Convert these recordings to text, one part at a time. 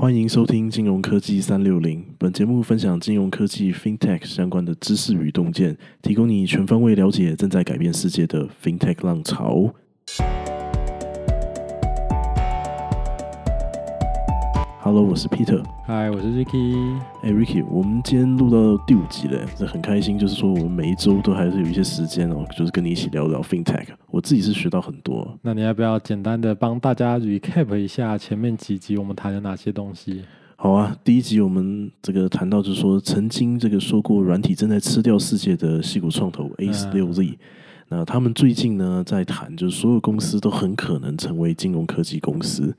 欢迎收听金融科技三六零。本节目分享金融科技 （FinTech） 相关的知识与洞见，提供你全方位了解正在改变世界的 FinTech 浪潮。Hello，我是 Peter。Hi，，我是 Ricky。哎，Ricky，我们今天录到第五集了，这很开心。就是说，我们每一周都还是有一些时间哦，就是跟你一起聊聊 FinTech。我自己是学到很多。那你要不要简单的帮大家 recap 一下前面几集我们谈了哪些东西？好啊，第一集我们这个谈到就是说，曾经这个说过软体正在吃掉世界的细谷创投 A 十六 Z，那他们最近呢在谈，就是所有公司都很可能成为金融科技公司。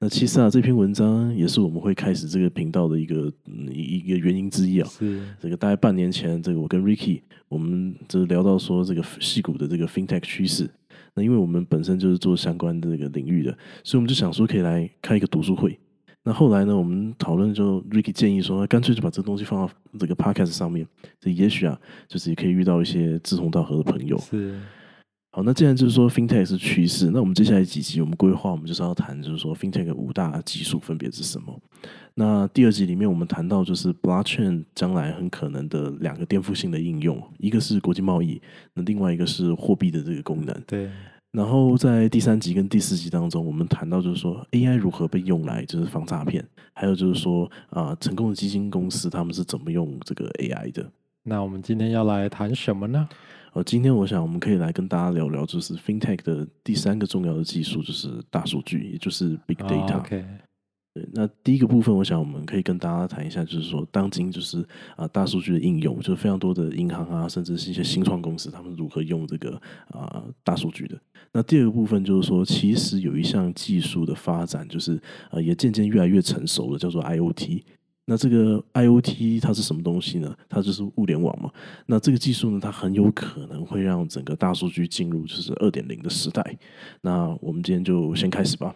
那其实啊，这篇文章也是我们会开始这个频道的一个一一个原因之一啊。是这个大概半年前，这个我跟 Ricky 我们就聊到说这个戏股的这个 FinTech 趋势。那因为我们本身就是做相关的这个领域的，所以我们就想说可以来开一个读书会。那后来呢，我们讨论就 Ricky 建议说，干脆就把这个东西放到这个 Podcast 上面，这也许啊，就是也可以遇到一些志同道合的朋友。是。好，那既然就是说 FinTech 是趋势，那我们接下来几集我们规划，我们就是要谈，就是说 FinTech 五大技术分别是什么？那第二集里面我们谈到，就是 Blockchain 将来很可能的两个颠覆性的应用，一个是国际贸易，那另外一个是货币的这个功能。对。然后在第三集跟第四集当中，我们谈到就是说 AI 如何被用来就是防诈骗，还有就是说啊，成功的基金公司他们是怎么用这个 AI 的？那我们今天要来谈什么呢？呃，今天我想我们可以来跟大家聊聊，就是 FinTech 的第三个重要的技术，就是大数据，也就是 Big Data。对，那第一个部分，我想我们可以跟大家谈一下，就是说当今就是啊大数据的应用，就是非常多的银行啊，甚至是一些新创公司，他们如何用这个啊大数据的。那第二个部分就是说，其实有一项技术的发展，就是呃也渐渐越来越成熟了，叫做 IOT。那这个 IOT 它是什么东西呢？它就是物联网嘛。那这个技术呢，它很有可能会让整个大数据进入就是二点零的时代。那我们今天就先开始吧。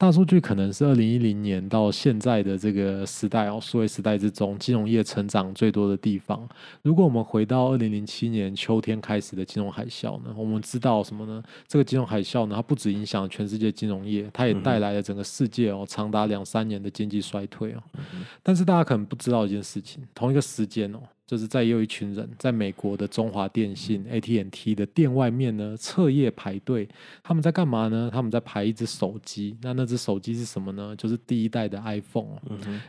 大数据可能是二零一零年到现在的这个时代哦，数位时代之中，金融业成长最多的地方。如果我们回到二零零七年秋天开始的金融海啸呢，我们知道什么呢？这个金融海啸呢，它不止影响全世界金融业，它也带来了整个世界哦长达两三年的经济衰退哦。但是大家可能不知道一件事情，同一个时间哦。就是在有一群人在美国的中华电信 AT&T 的店外面呢彻夜排队，他们在干嘛呢？他们在排一只手机。那那只手机是什么呢？就是第一代的 iPhone。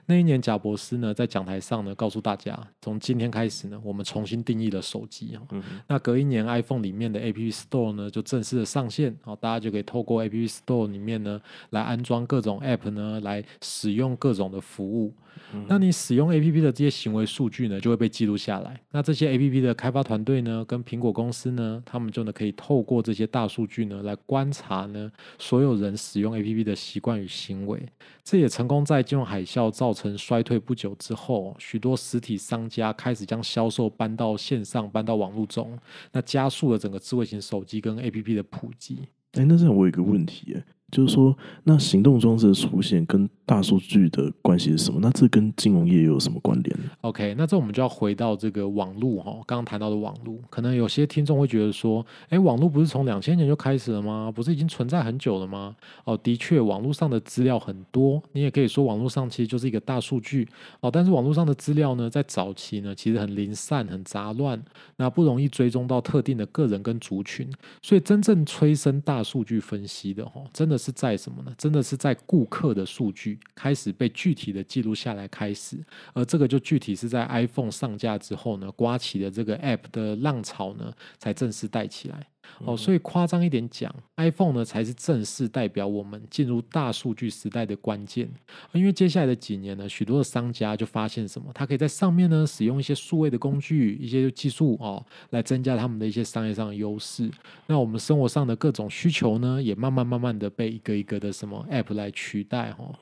那一年，贾博士呢在讲台上呢告诉大家，从今天开始呢，我们重新定义了手机啊。那隔一年，iPhone 里面的 App Store 呢就正式的上线，好，大家就可以透过 App Store 里面呢来安装各种 App 呢，来使用各种的服务。那你使用 A P P 的这些行为数据呢，就会被记录录下来。那这些 A P P 的开发团队呢，跟苹果公司呢，他们就呢可以透过这些大数据呢，来观察呢所有人使用 A P P 的习惯与行为。这也成功在金融海啸造成衰退不久之后，许多实体商家开始将销售搬到线上，搬到网络中，那加速了整个智慧型手机跟 A P P 的普及。哎，那这我有一个问题，哎。就是说，那行动装置的出现跟大数据的关系是什么？那这跟金融业又有什么关联呢？OK，那这我们就要回到这个网络哈，刚刚谈到的网络，可能有些听众会觉得说，哎，网络不是从两千年就开始了吗？不是已经存在很久了吗？哦，的确，网络上的资料很多，你也可以说网络上其实就是一个大数据哦。但是网络上的资料呢，在早期呢，其实很零散、很杂乱，那不容易追踪到特定的个人跟族群，所以真正催生大数据分析的哈，真的。是在什么呢？真的是在顾客的数据开始被具体的记录下来开始，而这个就具体是在 iPhone 上架之后呢，刮起的这个 App 的浪潮呢，才正式带起来。哦，所以夸张一点讲，iPhone 呢才是正式代表我们进入大数据时代的关键。因为接下来的几年呢，许多的商家就发现什么，他可以在上面呢使用一些数位的工具、一些技术哦，来增加他们的一些商业上的优势。那我们生活上的各种需求呢，也慢慢慢慢的被一个一个的什么 App 来取代哈。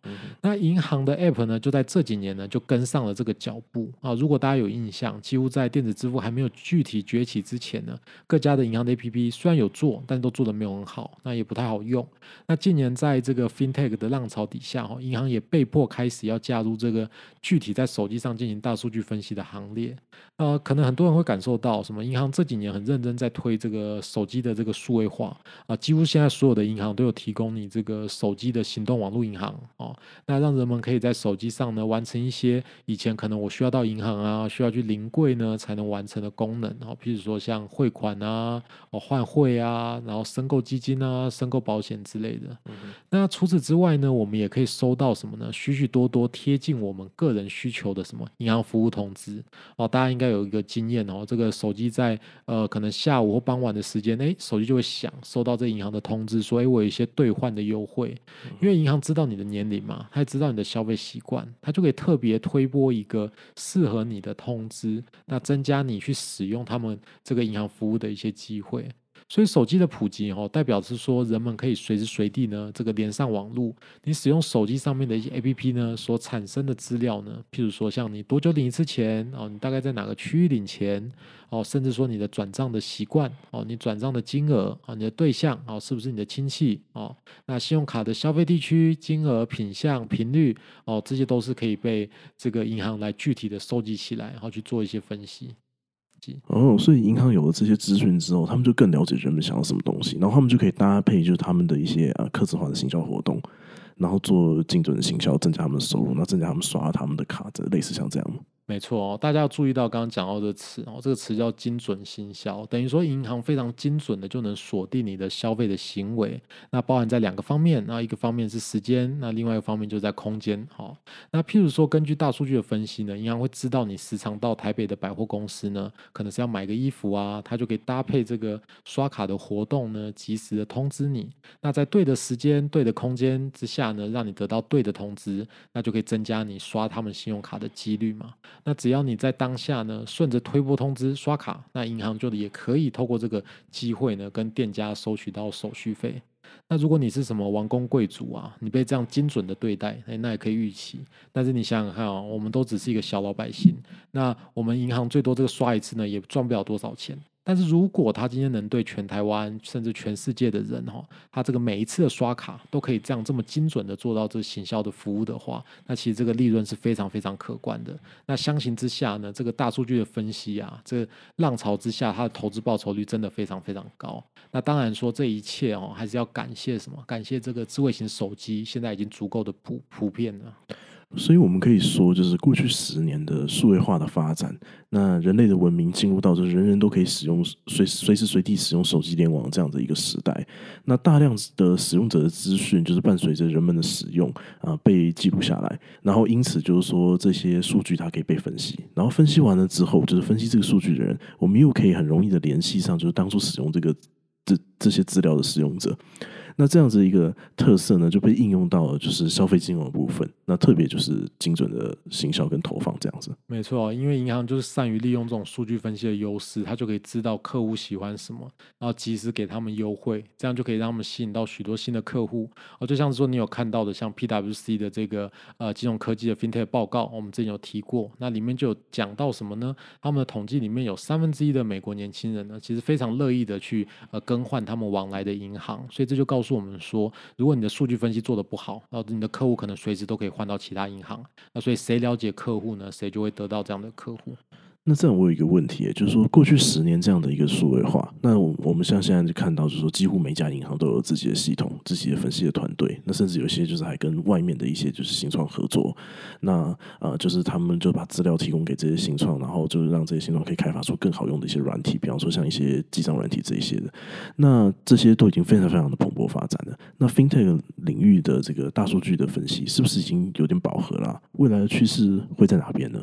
那银行的 App 呢，就在这几年呢就跟上了这个脚步啊。如果大家有印象，几乎在电子支付还没有具体崛起之前呢，各家的银行的 APP。虽然有做，但都做的没有很好，那也不太好用。那近年在这个 FinTech 的浪潮底下，哈，银行也被迫开始要加入这个具体在手机上进行大数据分析的行列。呃，可能很多人会感受到，什么银行这几年很认真在推这个手机的这个数位化啊，几乎现在所有的银行都有提供你这个手机的行动网络银行哦，那让人们可以在手机上呢完成一些以前可能我需要到银行啊，需要去临柜呢才能完成的功能哦，譬如说像汇款啊、哦换汇啊，然后申购基金啊、申购保险之类的。那除此之外呢，我们也可以收到什么呢？许许多多贴近我们个人需求的什么银行服务通知哦，大家应该。有一个经验哦，这个手机在呃可能下午或傍晚的时间，哎，手机就会响，收到这银行的通知，说哎我有一些兑换的优惠，因为银行知道你的年龄嘛，他也知道你的消费习惯，他就可以特别推播一个适合你的通知，那增加你去使用他们这个银行服务的一些机会。所以手机的普及哦，代表是说人们可以随时随地呢，这个连上网络。你使用手机上面的一些 A P P 呢，所产生的资料呢，譬如说像你多久领一次钱哦，你大概在哪个区域领钱哦，甚至说你的转账的习惯哦，你转账的金额啊，你的对象哦，是不是你的亲戚哦？那信用卡的消费地区、金额、品项、频率哦，这些都是可以被这个银行来具体的收集起来，然后去做一些分析。哦，所以银行有了这些资讯之后，他们就更了解人们想要什么东西，然后他们就可以搭配就是他们的一些啊客制化的行销活动，然后做精准的行销，增加他们的收入，那增加他们刷他们的卡，这类似像这样？没错哦，大家要注意到刚刚讲到的词哦，这个词叫精准行销，等于说银行非常精准的就能锁定你的消费的行为。那包含在两个方面，那一个方面是时间，那另外一个方面就在空间。好，那譬如说根据大数据的分析呢，银行会知道你时常到台北的百货公司呢，可能是要买个衣服啊，它就可以搭配这个刷卡的活动呢，及时的通知你。那在对的时间、对的空间之下呢，让你得到对的通知，那就可以增加你刷他们信用卡的几率嘛。那只要你在当下呢，顺着推波通知刷卡，那银行就也可以透过这个机会呢，跟店家收取到手续费。那如果你是什么王公贵族啊，你被这样精准的对待，哎，那也可以预期。但是你想想看啊，我们都只是一个小老百姓，那我们银行最多这个刷一次呢，也赚不了多少钱。但是如果他今天能对全台湾甚至全世界的人哈，他这个每一次的刷卡都可以这样这么精准的做到这行销的服务的话，那其实这个利润是非常非常可观的。那相形之下呢，这个大数据的分析啊，这浪潮之下，它的投资报酬率真的非常非常高。那当然说这一切哦，还是要感谢什么？感谢这个智慧型手机现在已经足够的普普遍了。所以我们可以说，就是过去十年的数位化的发展，那人类的文明进入到就是人人都可以使用随随时随地使用手机联网这样的一个时代。那大量的使用者的资讯，就是伴随着人们的使用啊被记录下来，然后因此就是说这些数据它可以被分析，然后分析完了之后，就是分析这个数据的人，我们又可以很容易的联系上，就是当初使用这个这这些资料的使用者。那这样子一个特色呢，就被应用到了就是消费金融的部分。那特别就是精准的行销跟投放这样子。没错，因为银行就是善于利用这种数据分析的优势，它就可以知道客户喜欢什么，然后及时给他们优惠，这样就可以让他们吸引到许多新的客户。哦，就像是说你有看到的，像 PWC 的这个呃金融科技的 FinTech 报告，我们之前有提过，那里面就有讲到什么呢？他们的统计里面有三分之一的美国年轻人呢，其实非常乐意的去呃更换他们往来的银行，所以这就告诉。我们说，如果你的数据分析做得不好，然后你的客户可能随时都可以换到其他银行，那所以谁了解客户呢？谁就会得到这样的客户。那这样我有一个问题，就是说过去十年这样的一个数位化，那我们像现在就看到，就是说几乎每家银行都有自己的系统、自己的分析的团队，那甚至有些就是还跟外面的一些就是新创合作，那呃就是他们就把资料提供给这些新创，然后就是让这些新创可以开发出更好用的一些软体，比方说像一些记账软体这一些的，那这些都已经非常非常的蓬勃发展了。那 FinTech 领域的这个大数据的分析，是不是已经有点饱和了？未来的趋势会在哪边呢？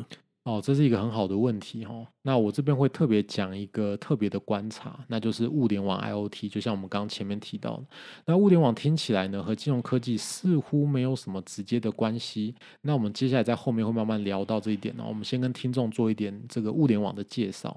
哦，这是一个很好的问题哈。那我这边会特别讲一个特别的观察，那就是物联网 IOT。就像我们刚刚前面提到的，那物联网听起来呢和金融科技似乎没有什么直接的关系。那我们接下来在后面会慢慢聊到这一点呢。我们先跟听众做一点这个物联网的介绍。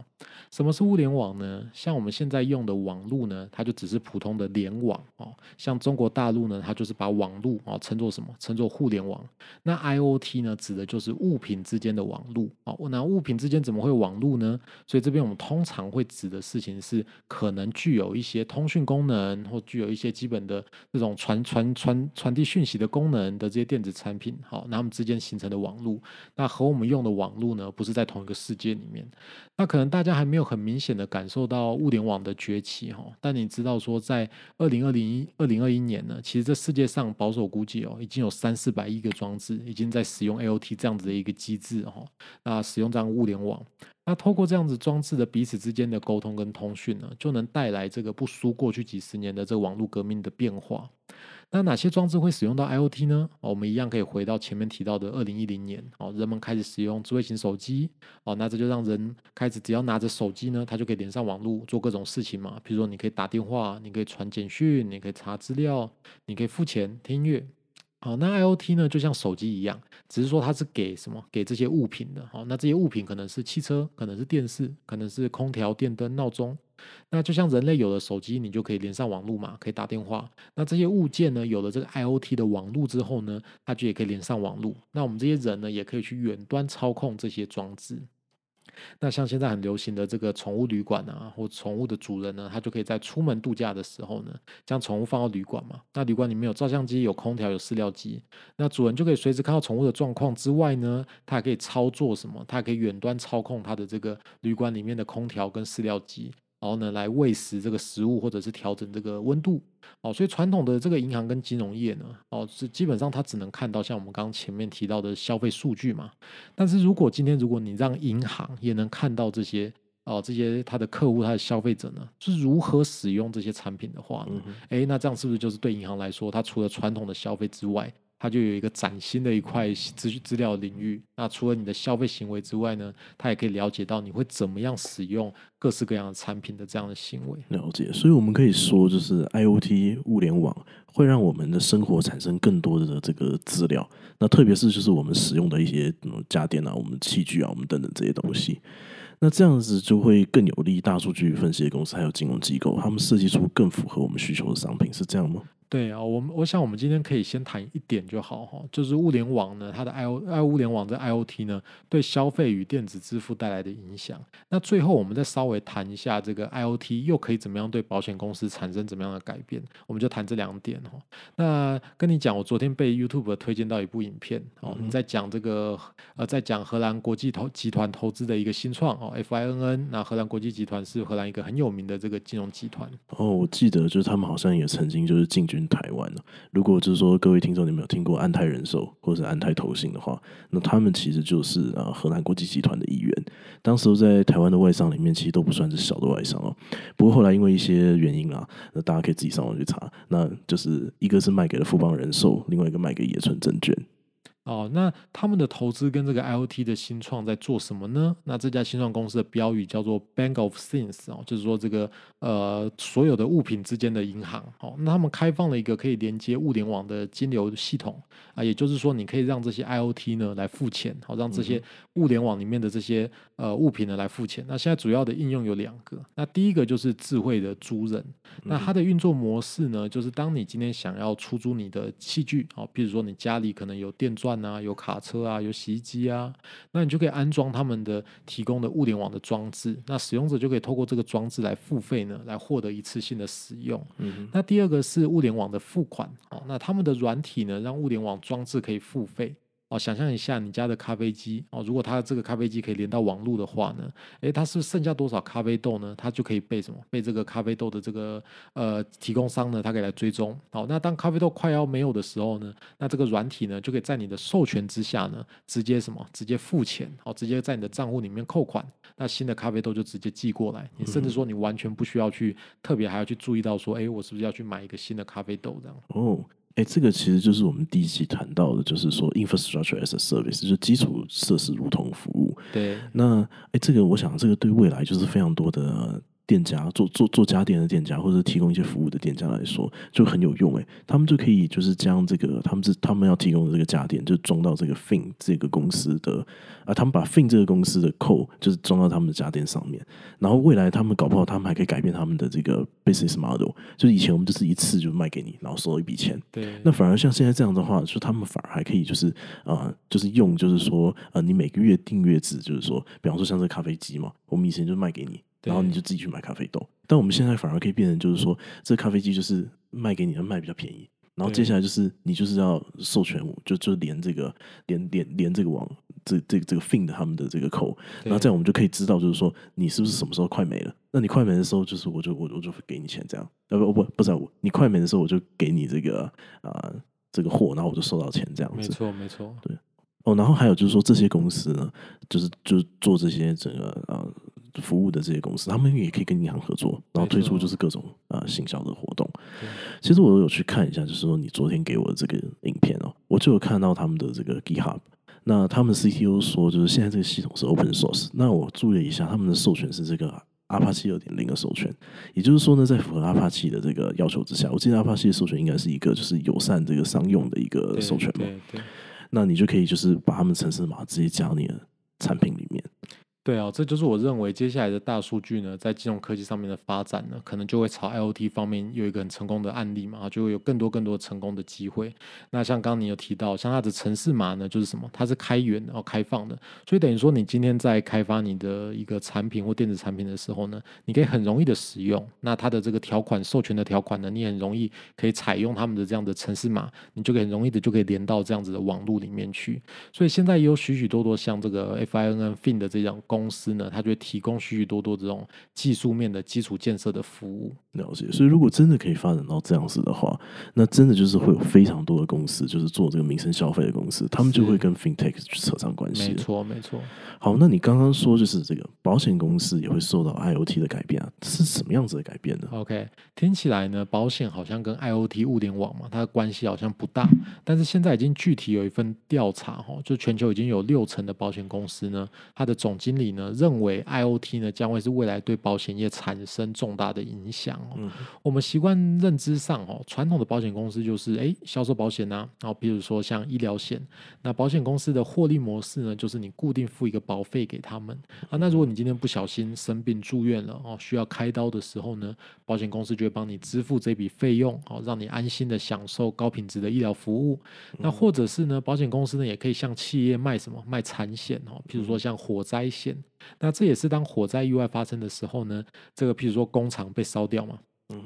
什么是物联网呢？像我们现在用的网络呢，它就只是普通的联网哦。像中国大陆呢，它就是把网络啊称作什么？称作互联网。那 IOT 呢，指的就是物品之间的网络。那物品之间怎么会网路呢？所以这边我们通常会指的事情是，可能具有一些通讯功能，或具有一些基本的这种传传传传递讯息的功能的这些电子产品。好，那它们之间形成的网路，那和我们用的网路呢，不是在同一个世界里面。那可能大家还没有很明显的感受到物联网的崛起哈，但你知道说，在二零二零二零二一年呢，其实这世界上保守估计哦，已经有三四百亿个装置已经在使用 AOT 这样子的一个机制哈。那使用这样物联网，那透过这样子装置的彼此之间的沟通跟通讯呢，就能带来这个不输过去几十年的这个网络革命的变化。那哪些装置会使用到 IOT 呢？我们一样可以回到前面提到的二零一零年哦，人们开始使用智慧型手机哦，那这就让人开始只要拿着手机呢，它就可以连上网络做各种事情嘛。比如说你可以打电话，你可以传简讯，你可以查资料，你可以付钱听音乐。好，那 IOT 呢，就像手机一样，只是说它是给什么？给这些物品的。好，那这些物品可能是汽车，可能是电视，可能是空调、电灯、闹钟。那就像人类有了手机，你就可以连上网络嘛，可以打电话。那这些物件呢，有了这个 IOT 的网络之后呢，它就也可以连上网络。那我们这些人呢，也可以去远端操控这些装置。那像现在很流行的这个宠物旅馆啊，或宠物的主人呢，他就可以在出门度假的时候呢，将宠物放到旅馆嘛。那旅馆里面有照相机、有空调、有饲料机，那主人就可以随时看到宠物的状况之外呢，他还可以操作什么？他还可以远端操控他的这个旅馆里面的空调跟饲料机。然后呢，来喂食这个食物，或者是调整这个温度，哦，所以传统的这个银行跟金融业呢，哦，是基本上它只能看到像我们刚刚前面提到的消费数据嘛。但是如果今天如果你让银行也能看到这些，哦，这些他的客户、他的消费者呢，是如何使用这些产品的话呢？哎，那这样是不是就是对银行来说，它除了传统的消费之外？它就有一个崭新的一块资资料领域。那除了你的消费行为之外呢，它也可以了解到你会怎么样使用各式各样的产品的这样的行为。了解，所以我们可以说，就是 IOT 物联网会让我们的生活产生更多的这个资料。那特别是就是我们使用的一些家电啊、我们器具啊、我们等等这些东西。那这样子就会更有利大数据分析的公司还有金融机构，他们设计出更符合我们需求的商品，是这样吗？对啊，我们我想我们今天可以先谈一点就好哈，就是物联网呢，它的 I O I 物联网的 I O T 呢，对消费与电子支付带来的影响。那最后我们再稍微谈一下这个 I O T 又可以怎么样对保险公司产生怎么样的改变，我们就谈这两点哈。那跟你讲，我昨天被 YouTube 推荐到一部影片哦，你在讲这个呃，在讲荷兰国际投集团投资的一个新创哦，F I N N。那荷兰国际集团是荷兰一个很有名的这个金融集团哦，我记得就是他们好像也曾经就是进军。台湾呢？如果就是说各位听众你们有听过安泰人寿或者是安泰投信的话，那他们其实就是啊荷兰国际集团的一员。当时候在台湾的外商里面，其实都不算是小的外商哦。不过后来因为一些原因啊，那大家可以自己上网去查。那就是一个是卖给了富邦人寿，另外一个卖给野村证券。哦，那他们的投资跟这个 IOT 的新创在做什么呢？那这家新创公司的标语叫做 Bank of Things 哦，就是说这个呃所有的物品之间的银行。哦，那他们开放了一个可以连接物联网的金流系统啊，也就是说你可以让这些 IOT 呢来付钱，好让这些物联网里面的这些呃物品呢来付钱。那现在主要的应用有两个，那第一个就是智慧的租人，那它的运作模式呢，就是当你今天想要出租你的器具，哦，比如说你家里可能有电钻。啊，有卡车啊，有洗衣机啊，那你就可以安装他们的提供的物联网的装置，那使用者就可以透过这个装置来付费呢，来获得一次性的使用。嗯，那第二个是物联网的付款，哦，那他们的软体呢，让物联网装置可以付费。哦，想象一下你家的咖啡机哦，如果它这个咖啡机可以连到网络的话呢，诶，它是剩下多少咖啡豆呢？它就可以被什么？被这个咖啡豆的这个呃提供商呢，它可以来追踪。好，那当咖啡豆快要没有的时候呢，那这个软体呢，就可以在你的授权之下呢，直接什么？直接付钱，好，直接在你的账户里面扣款，那新的咖啡豆就直接寄过来。你甚至说你完全不需要去特别还要去注意到说，诶，我是不是要去买一个新的咖啡豆这样？哦。哎，这个其实就是我们第一期谈到的，就是说 infrastructure as a service，就是基础设施如同服务。对。那哎，这个我想，这个对未来就是非常多的店家做做做家电的店家，或者提供一些服务的店家来说，就很有用诶。他们就可以就是将这个他们是他们要提供的这个家电，就装到这个 Fin 这个公司的啊，他们把 Fin 这个公司的扣就是装到他们的家电上面。然后未来他们搞不好他们还可以改变他们的这个 business model，就是以前我们就是一次就卖给你，然后收一笔钱。对，那反而像现在这样的话，就他们反而还可以就是呃，就是用就是说呃，你每个月订阅制，就是说，比方说像这咖啡机嘛，我们以前就卖给你。然后你就自己去买咖啡豆，但我们现在反而可以变成，就是说，这咖啡机就是卖给你的，卖比较便宜。然后接下来就是你就是要授权，就就连这个连连连这个网，这这这个 fin 的他们的这个口，然后这样我们就可以知道，就是说你是不是什么时候快没了？那你快没的时候，就是我就我我就给你钱，这样呃不不不是我，你快没的时候我就给你这个啊这个货，然后我就收到钱，这样子。没错没错，对哦。然后还有就是说，这些公司呢，就是就是做这些整个啊。服务的这些公司，他们也可以跟银行合作，然后推出就是各种啊行销的活动。其实我有去看一下，就是说你昨天给我的这个影片哦，我就有看到他们的这个 GitHub。那他们 CTO 说，就是现在这个系统是 Open Source。那我注意了一下，他们的授权是这个阿帕奇二点零的授权，也就是说呢，在符合阿帕奇的这个要求之下，我记得阿帕奇的授权应该是一个就是友善这个商用的一个授权嘛。那你就可以就是把他们城市码直接加你的产品里面。对啊，这就是我认为接下来的大数据呢，在金融科技上面的发展呢，可能就会朝 IOT 方面有一个很成功的案例嘛，就会有更多更多成功的机会。那像刚刚你有提到，像它的城市码呢，就是什么？它是开源然后开放的，所以等于说你今天在开发你的一个产品或电子产品的时候呢，你可以很容易的使用。那它的这个条款授权的条款呢，你很容易可以采用他们的这样的城市码，你就可以很容易的就可以连到这样子的网络里面去。所以现在也有许许多多像这个 FINN Fin 的这样。公司呢，它就会提供许许多多这种技术面的基础建设的服务。了解，所以如果真的可以发展到这样子的话，那真的就是会有非常多的公司，就是做这个民生消费的公司，他们就会跟 FinTech 扯上关系。没错，没错。好，那你刚刚说就是这个保险公司也会受到 IOT 的改变啊，是什么样子的改变呢？OK，听起来呢，保险好像跟 IOT 物联网嘛，它的关系好像不大。但是现在已经具体有一份调查哈，就全球已经有六成的保险公司呢，它的总经理。里呢，认为 IOT 呢将会是未来对保险业产生重大的影响哦。我们习惯认知上哦，传统的保险公司就是哎销售保险呐，然后比如说像医疗险，那保险公司的获利模式呢，就是你固定付一个保费给他们啊。那如果你今天不小心生病住院了哦，需要开刀的时候呢，保险公司就会帮你支付这笔费用哦，让你安心的享受高品质的医疗服务。那或者是呢，保险公司呢也可以向企业卖什么卖产险哦，譬如说像火灾险。那这也是当火灾意外发生的时候呢，这个譬如说工厂被烧掉嘛。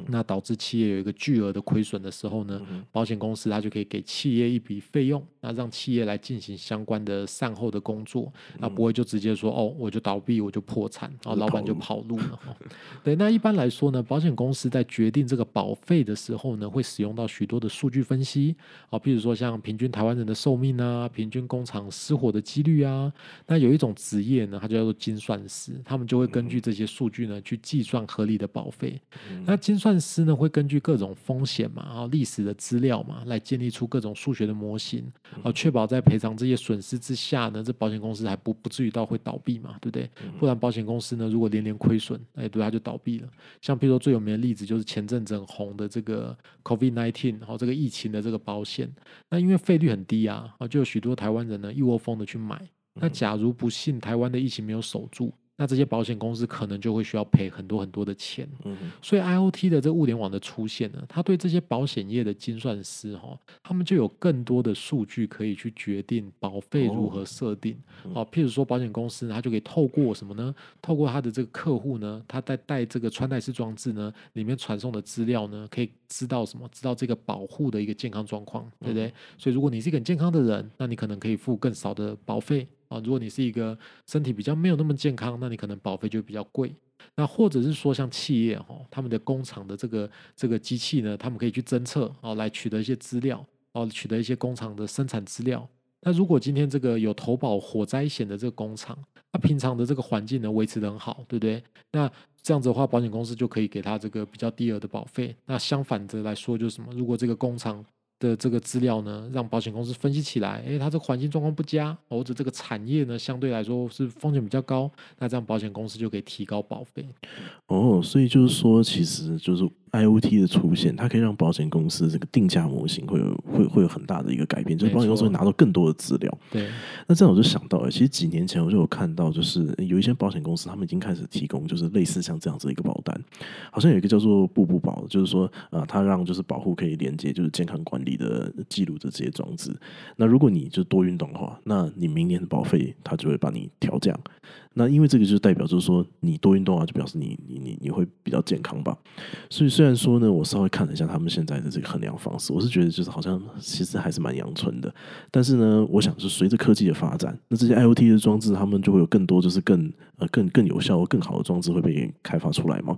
那导致企业有一个巨额的亏损的时候呢，保险公司它就可以给企业一笔费用，那让企业来进行相关的善后的工作，那不会就直接说哦，我就倒闭，我就破产，然后老板就跑路了。对，那一般来说呢，保险公司在决定这个保费的时候呢，会使用到许多的数据分析啊，譬如说像平均台湾人的寿命啊，平均工厂失火的几率啊，那有一种职业呢，它叫做精算师，他们就会根据这些数据呢，去计算合理的保费。那精算师呢会根据各种风险嘛，然后历史的资料嘛，来建立出各种数学的模型，啊，确保在赔偿这些损失之下呢，这保险公司还不不至于到会倒闭嘛，对不对？不然保险公司呢，如果连连亏损，哎，对，它就倒闭了。像比如说最有名的例子就是前阵子很红的这个 COVID nineteen，然后这个疫情的这个保险，那因为费率很低啊，啊，就有许多台湾人呢一窝蜂的去买。那假如不幸台湾的疫情没有守住。那这些保险公司可能就会需要赔很多很多的钱，嗯，所以 IOT 的这物联网的出现呢，它对这些保险业的精算师哈，他们就有更多的数据可以去决定保费如何设定，好，譬如说保险公司它就可以透过什么呢？透过它的这个客户呢，他在带这个穿戴式装置呢，里面传送的资料呢，可以知道什么？知道这个保护的一个健康状况，对不对？所以如果你是一个很健康的人，那你可能可以付更少的保费。啊，如果你是一个身体比较没有那么健康，那你可能保费就比较贵。那或者是说像企业哈，他们的工厂的这个这个机器呢，他们可以去侦测啊，来取得一些资料哦，取得一些工厂的生产资料。那如果今天这个有投保火灾险的这个工厂，那平常的这个环境呢维持的很好，对不对？那这样子的话，保险公司就可以给他这个比较低额的保费。那相反的来说，就是什么？如果这个工厂的这个资料呢，让保险公司分析起来，诶，它这环境状况不佳，或者这个产业呢相对来说是风险比较高，那这样保险公司就可以提高保费。哦，所以就是说，其实就是 IOT 的出现，它可以让保险公司这个定价模型会有会会有很大的一个改变，就是保险公司会拿到更多的资料。对，那这样我就想到，其实几年前我就有看到，就是有一些保险公司他们已经开始提供，就是类似像这样子的一个保单，好像有一个叫做步步保，就是说呃，它让就是保护可以连接就是健康管理的记录的这些装置。那如果你就多运动的话，那你明年的保费它就会帮你调降。那因为这个就代表，就是说你多运动啊，就表示你你你你会比较健康吧。所以虽然说呢，我稍微看了一下他们现在的这个衡量方式，我是觉得就是好像其实还是蛮阳春的。但是呢，我想是随着科技的发展，那这些 IOT 的装置，他们就会有更多就是更呃更更有效、更好的装置会被开发出来嘛。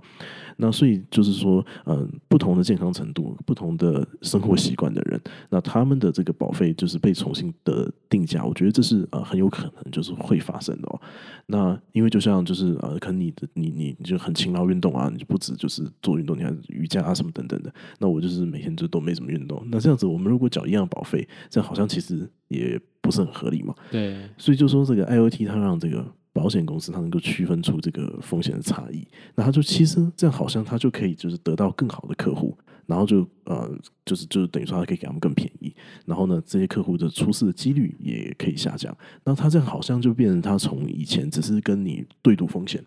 那所以就是说，嗯，不同的健康程度、不同的生活习惯的人，那他们的这个保费就是被重新的定价，我觉得这是呃很有可能就是会发生的哦。那因为就像就是呃，可能你的你你你就很勤劳运动啊，你就不止就是做运动，你还瑜伽啊什么等等的。那我就是每天就都没怎么运动。那这样子，我们如果缴一样保费，这样好像其实也不是很合理嘛。对，所以就说这个 IOT 它让这个。保险公司它能够区分出这个风险的差异，那它就其实这样好像它就可以就是得到更好的客户，然后就呃就是就是等于说它可以给他们更便宜，然后呢这些客户的出事的几率也可以下降，那它这样好像就变成他从以前只是跟你对赌风险，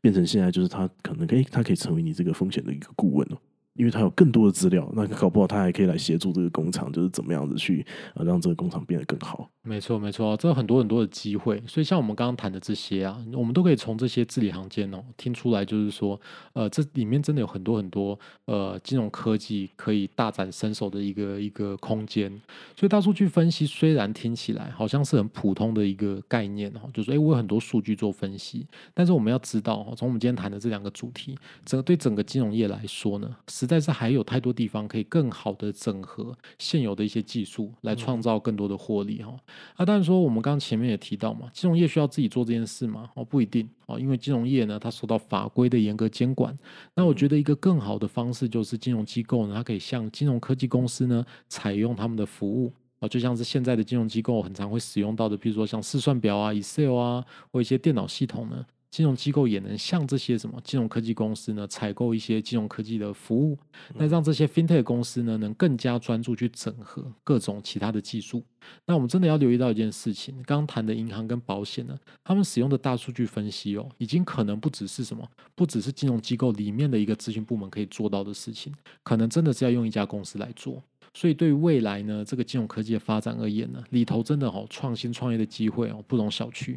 变成现在就是他可能可以它可以成为你这个风险的一个顾问哦。因为他有更多的资料，那搞不好他还可以来协助这个工厂，就是怎么样子去呃让这个工厂变得更好。没错，没错，这有很多很多的机会。所以像我们刚刚谈的这些啊，我们都可以从这些字里行间哦听出来，就是说，呃，这里面真的有很多很多呃金融科技可以大展身手的一个一个空间。所以大数据分析虽然听起来好像是很普通的一个概念哦，就是诶，我有很多数据做分析，但是我们要知道哦，从我们今天谈的这两个主题，整个对整个金融业来说呢，实在是还有太多地方可以更好的整合现有的一些技术，来创造更多的获利哈。啊，但是说我们刚刚前面也提到嘛，金融业需要自己做这件事吗？哦，不一定哦，因为金融业呢，它受到法规的严格监管。那我觉得一个更好的方式就是金融机构呢，它可以向金融科技公司呢采用他们的服务啊，就像是现在的金融机构很常会使用到的，比如说像试算表啊、Excel 啊，或一些电脑系统呢。金融机构也能向这些什么金融科技公司呢采购一些金融科技的服务，那让这些 fintech 公司呢能更加专注去整合各种其他的技术。那我们真的要留意到一件事情，刚刚谈的银行跟保险呢，他们使用的大数据分析哦，已经可能不只是什么，不只是金融机构里面的一个咨询部门可以做到的事情，可能真的是要用一家公司来做。所以对于未来呢，这个金融科技的发展而言呢，里头真的哦，创新创业的机会哦，不容小觑。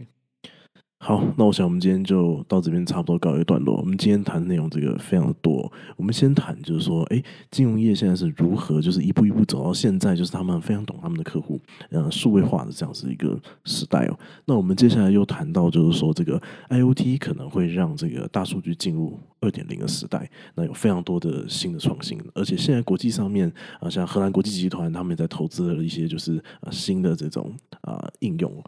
好，那我想我们今天就到这边差不多告一段落。我们今天谈的内容这个非常的多，我们先谈就是说，哎，金融业现在是如何就是一步一步走到现在，就是他们非常懂他们的客户，嗯，数位化的这样子一个时代哦。那我们接下来又谈到就是说，这个 IOT 可能会让这个大数据进入二点零的时代，那有非常多的新的创新，而且现在国际上面啊，像荷兰国际集团他们也在投资了一些就是呃新的这种啊应用。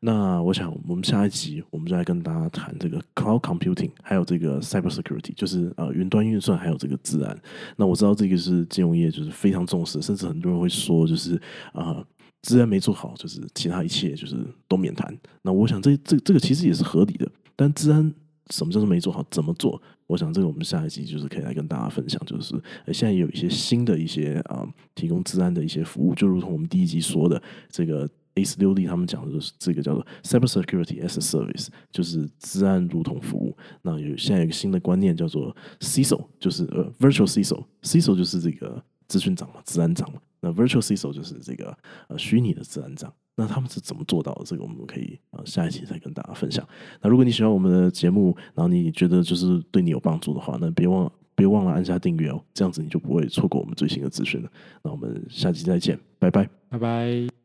那我想我们下一集。我们就来跟大家谈这个 cloud computing，还有这个 cyber security，就是呃云端运算，还有这个治安。那我知道这个是金融业就是非常重视，甚至很多人会说，就是啊治安没做好，就是其他一切就是都免谈。那我想这这这个其实也是合理的。但治安什么叫做没做好？怎么做？我想这个我们下一集就是可以来跟大家分享，就是现在有一些新的一些啊提供治安的一些服务，就如同我们第一集说的这个。A 十六 D 他们讲的就是这个叫做 Cyber Security as a Service，就是治安如同服务。那有现在有一个新的观念叫做 CISO，就是呃 Virtual CISO，CISO 就是这个资讯长嘛，治安长嘛。那 Virtual CISO 就是这个呃虚拟的治安长。那他们是怎么做到的？这个我们可以呃下一期再跟大家分享。那如果你喜欢我们的节目，然后你觉得就是对你有帮助的话，那别忘别忘了按下订阅哦，这样子你就不会错过我们最新的资讯了。那我们下期再见，拜拜，拜拜。